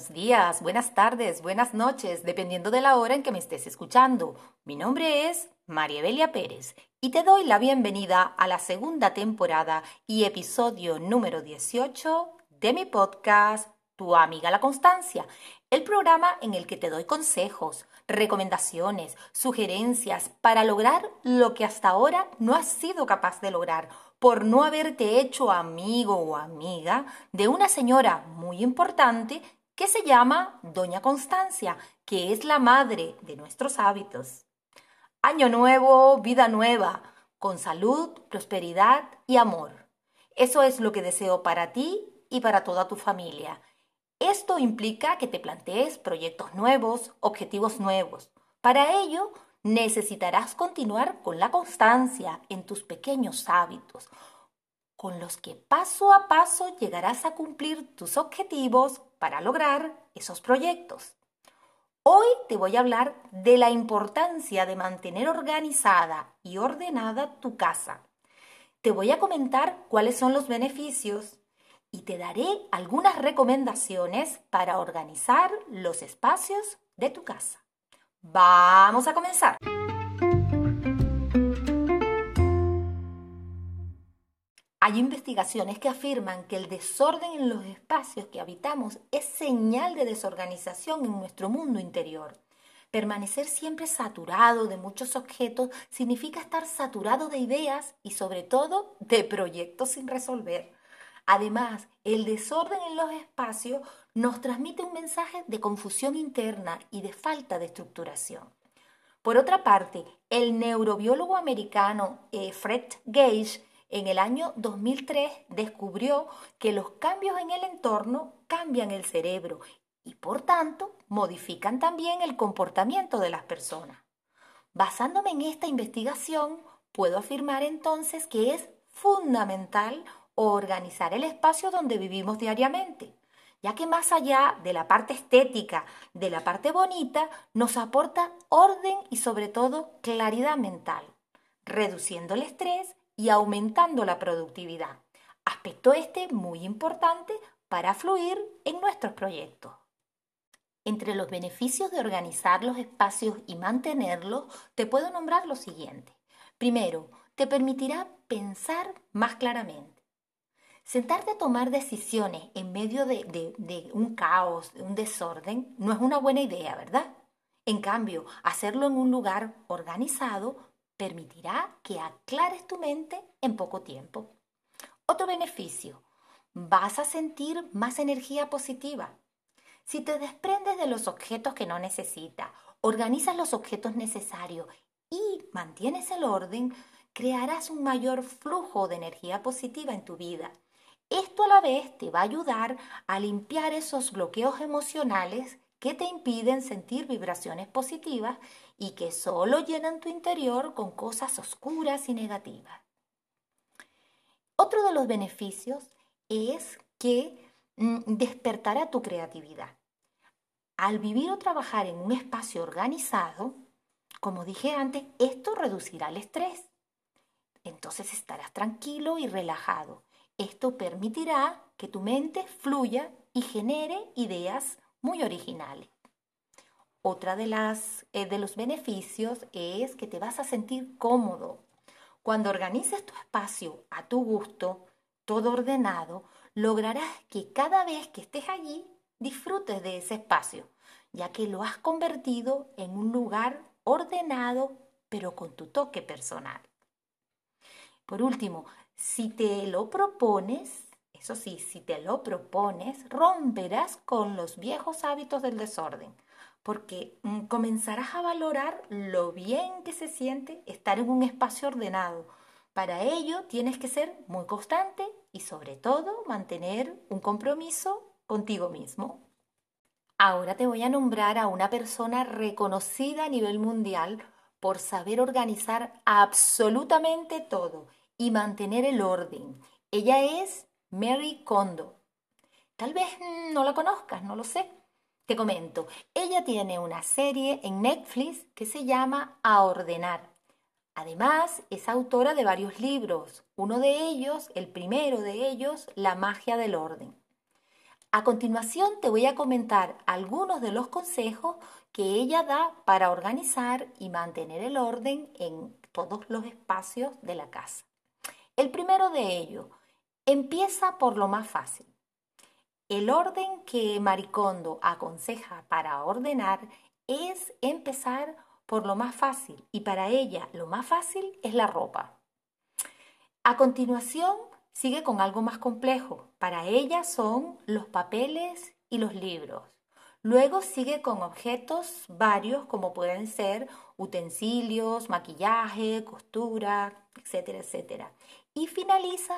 Buenos días, buenas tardes, buenas noches, dependiendo de la hora en que me estés escuchando. Mi nombre es María Belia Pérez y te doy la bienvenida a la segunda temporada y episodio número 18 de mi podcast Tu amiga la Constancia, el programa en el que te doy consejos, recomendaciones, sugerencias para lograr lo que hasta ahora no has sido capaz de lograr por no haberte hecho amigo o amiga de una señora muy importante que se llama Doña Constancia, que es la madre de nuestros hábitos. Año nuevo, vida nueva, con salud, prosperidad y amor. Eso es lo que deseo para ti y para toda tu familia. Esto implica que te plantees proyectos nuevos, objetivos nuevos. Para ello, necesitarás continuar con la constancia en tus pequeños hábitos, con los que paso a paso llegarás a cumplir tus objetivos para lograr esos proyectos. Hoy te voy a hablar de la importancia de mantener organizada y ordenada tu casa. Te voy a comentar cuáles son los beneficios y te daré algunas recomendaciones para organizar los espacios de tu casa. Vamos a comenzar. Hay investigaciones que afirman que el desorden en los espacios que habitamos es señal de desorganización en nuestro mundo interior. Permanecer siempre saturado de muchos objetos significa estar saturado de ideas y sobre todo de proyectos sin resolver. Además, el desorden en los espacios nos transmite un mensaje de confusión interna y de falta de estructuración. Por otra parte, el neurobiólogo americano eh, Fred Gage en el año 2003 descubrió que los cambios en el entorno cambian el cerebro y por tanto modifican también el comportamiento de las personas. Basándome en esta investigación, puedo afirmar entonces que es fundamental organizar el espacio donde vivimos diariamente, ya que más allá de la parte estética, de la parte bonita, nos aporta orden y sobre todo claridad mental, reduciendo el estrés y aumentando la productividad. Aspecto este muy importante para fluir en nuestros proyectos. Entre los beneficios de organizar los espacios y mantenerlos, te puedo nombrar lo siguiente. Primero, te permitirá pensar más claramente. Sentarte a tomar decisiones en medio de, un caos, de un desorden, no es una buena idea, ¿verdad? En cambio, hacerlo en un lugar organizado permitirá que aclares tu mente en poco tiempo. Otro beneficio, vas a sentir más energía positiva. Si te desprendes de los objetos que no necesitas, organizas los objetos necesarios y mantienes el orden, crearás un mayor flujo de energía positiva en tu vida esto a la vez te va a ayudar a limpiar esos bloqueos emocionales que te impiden sentir vibraciones positivas y que solo llenan tu interior con cosas oscuras y negativas. Otro de los beneficios es que mm, despertará tu creatividad. Al vivir o trabajar en un espacio organizado, como dije antes, esto reducirá el estrés. Entonces estarás tranquilo y relajado esto permitirá que tu mente fluya y genere ideas muy originales. Otra de, las, eh, de los beneficios es que te vas a sentir cómodo. Cuando organices tu espacio a tu gusto, todo ordenado, lograrás que cada vez que estés allí disfrutes de ese espacio, ya que lo has convertido en un lugar ordenado, pero con tu toque personal. Por último, si te lo propones, eso si te lo propones, romperás con los viejos hábitos del desorden, porque mm, comenzarás a valorar lo bien que se siente estar en un espacio ordenado. Para ello tienes que ser muy constante y sobre todo mantener un compromiso contigo mismo. Ahora te voy a nombrar a una persona reconocida a nivel mundial por saber organizar absolutamente todo y mantener el orden. Ella es Mary Kondo. Tal vez no la conozcas, no lo sé. Te comento, ella tiene una serie en Netflix que se llama A Ordenar. Además, es autora de varios libros. Uno de ellos, el primero de ellos, La magia del orden. A continuación te voy a comentar algunos de los consejos que ella da para organizar y mantener el orden en todos los espacios de la casa. El primero de ellos, empieza por lo más fácil. El orden que Maricondo aconseja para ordenar es empezar por lo más fácil y para ella lo más fácil es la ropa. A continuación, sigue con algo más complejo. Para ella son los papeles y los libros. Luego sigue con objetos varios como pueden ser utensilios, maquillaje, costura, etcétera, etcétera. Y finaliza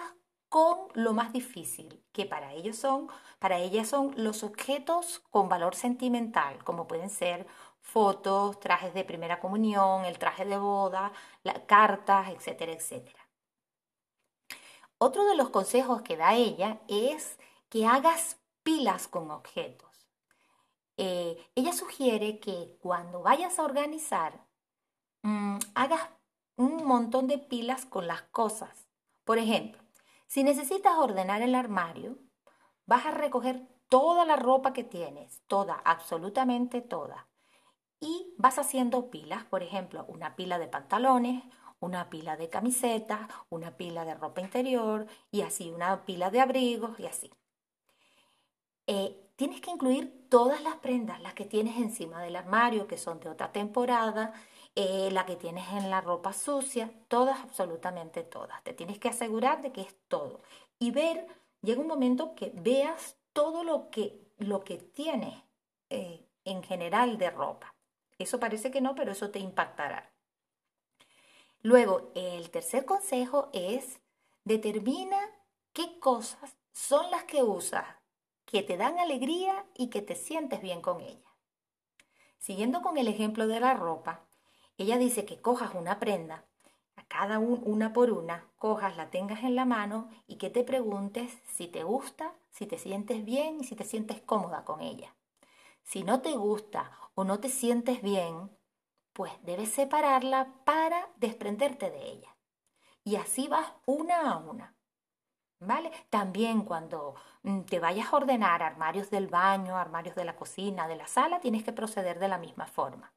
con lo más difícil, que para ellos son, para ella son los objetos con valor sentimental, como pueden ser fotos, trajes de primera comunión, el traje de boda, cartas, etcétera, etcétera. Otro de los consejos que da ella es que hagas pilas con objetos. Eh, ella sugiere que cuando vayas a organizar, mm, hagas un montón de pilas con las cosas. Por ejemplo, si necesitas ordenar el armario, vas a recoger toda la ropa que tienes, toda, absolutamente toda. Y vas haciendo pilas, por ejemplo, una pila de pantalones, una pila de camisetas, una pila de ropa interior y así, una pila de abrigos y así. Eh, tienes que incluir todas las prendas, las que tienes encima del armario, que son de otra temporada, eh, la que tienes en la ropa sucia, todas, absolutamente todas. Te tienes que asegurar de que es todo. Y ver, llega un momento que veas todo lo que, lo que tienes eh, en general de ropa. Eso parece que no, pero eso te impactará. Luego, el tercer consejo es determina qué cosas son las que usas, que te dan alegría y que te sientes bien con ellas. Siguiendo con el ejemplo de la ropa, ella dice que cojas una prenda, a cada una por una, cojas, la tengas en la mano y que te preguntes si te gusta, si te sientes bien y si te sientes cómoda con ella. Si no te gusta o no te sientes bien, pues debes separarla para desprenderte de ella. Y así vas una a una. ¿Vale? También cuando mm, te vayas a ordenar armarios del baño, armarios de la cocina, de la sala, tienes que proceder de la misma forma.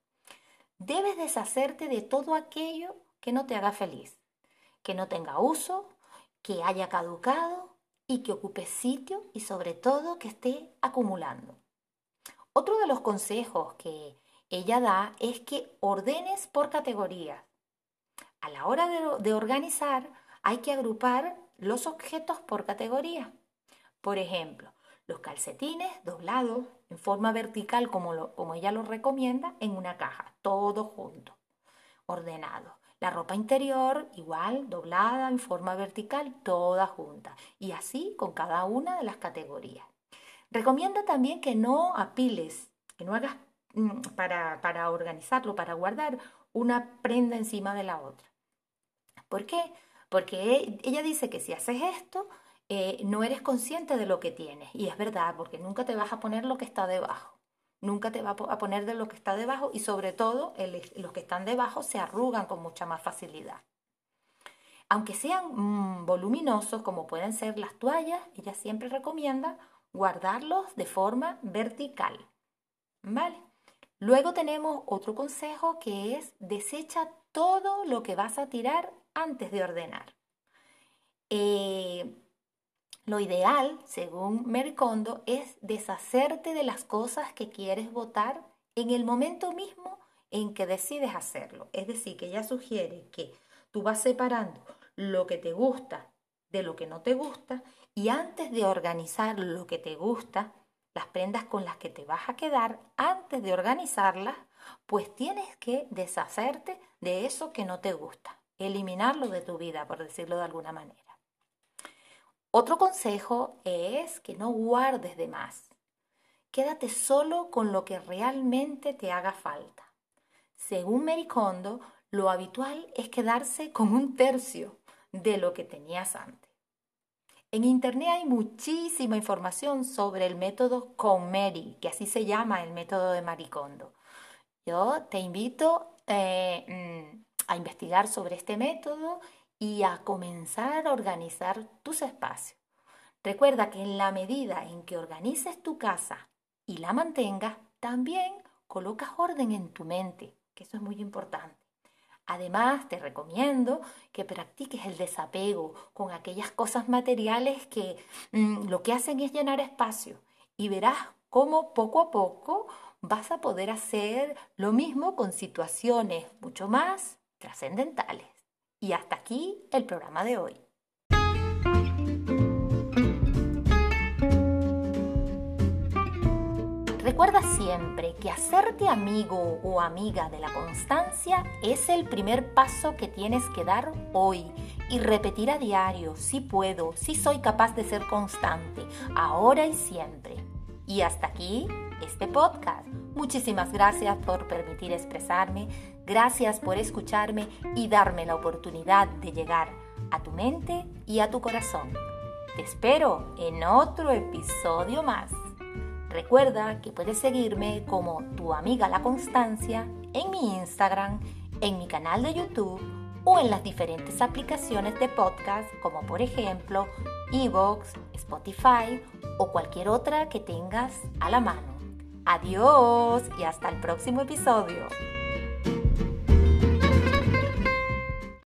Debes deshacerte de todo aquello que no te haga feliz, que no tenga uso, que haya caducado y que ocupe sitio y sobre todo que esté acumulando. Otro de los consejos que ella da es que ordenes por categorías. A la hora de, organizar hay que agrupar los objetos por categoría. Por ejemplo, los calcetines doblados en forma vertical como, como ella lo recomienda en una caja, todo junto, ordenado. La ropa interior igual, doblada en forma vertical, toda junta. Y así con cada una de las categorías. Recomienda también que no apiles, que no hagas Mm, para, para organizarlo, para guardar una prenda encima de la otra. ¿Por qué? Porque ella dice que si haces esto, eh, no eres consciente de lo que tienes. Y es verdad, porque nunca te vas a poner lo que está debajo. Nunca te vas a poner de lo que está debajo y sobre todo los que están debajo se arrugan con mucha más facilidad. Aunque sean mm, voluminosos como pueden ser las toallas, ella siempre recomienda guardarlos de forma vertical. ¿Vale? Luego tenemos otro consejo que es desecha todo lo que vas a tirar antes de ordenar. Eh, lo ideal, según Mercondo, es deshacerte de las cosas que quieres votar en el momento mismo en que decides hacerlo. Es decir, que ella sugiere que tú vas separando lo que te gusta de lo que no te gusta y antes de organizar lo que te gusta, las prendas con las que te vas a quedar antes de organizarlas, pues tienes que deshacerte de eso que no te gusta, eliminarlo de tu vida, por decirlo de alguna manera. Otro consejo es que no guardes de más. Quédate solo con lo que realmente te haga falta. Según Mericondo, lo habitual es quedarse con un tercio de lo que tenías antes. En Internet hay muchísima información sobre el método Mary, que así se llama el método de Maricondo. Yo te invito eh, mm, a investigar sobre este método y a comenzar a organizar tus espacios. Recuerda que en la medida en que organices tu casa y la mantengas, también colocas orden en tu mente, que eso es muy importante. Además, te recomiendo que practiques el desapego con aquellas cosas materiales que mm, lo que hacen es llenar espacio y verás cómo poco a poco vas a poder hacer lo mismo con situaciones mucho más trascendentales. Y hasta aquí el programa de hoy. Recuerda siempre que hacerte amigo o amiga de la constancia es el primer paso que tienes que dar hoy y repetir a diario si puedo, si soy capaz de ser constante, ahora y siempre. Y hasta aquí este podcast. Muchísimas gracias por permitir expresarme, gracias por escucharme y darme la oportunidad de llegar a tu mente y a tu corazón. Te espero en otro episodio más. Recuerda que puedes seguirme como tu amiga La Constancia en mi Instagram, en mi canal de YouTube o en las diferentes aplicaciones de podcast como por ejemplo Evox, Spotify o cualquier otra que tengas a la mano. Adiós y hasta el próximo episodio.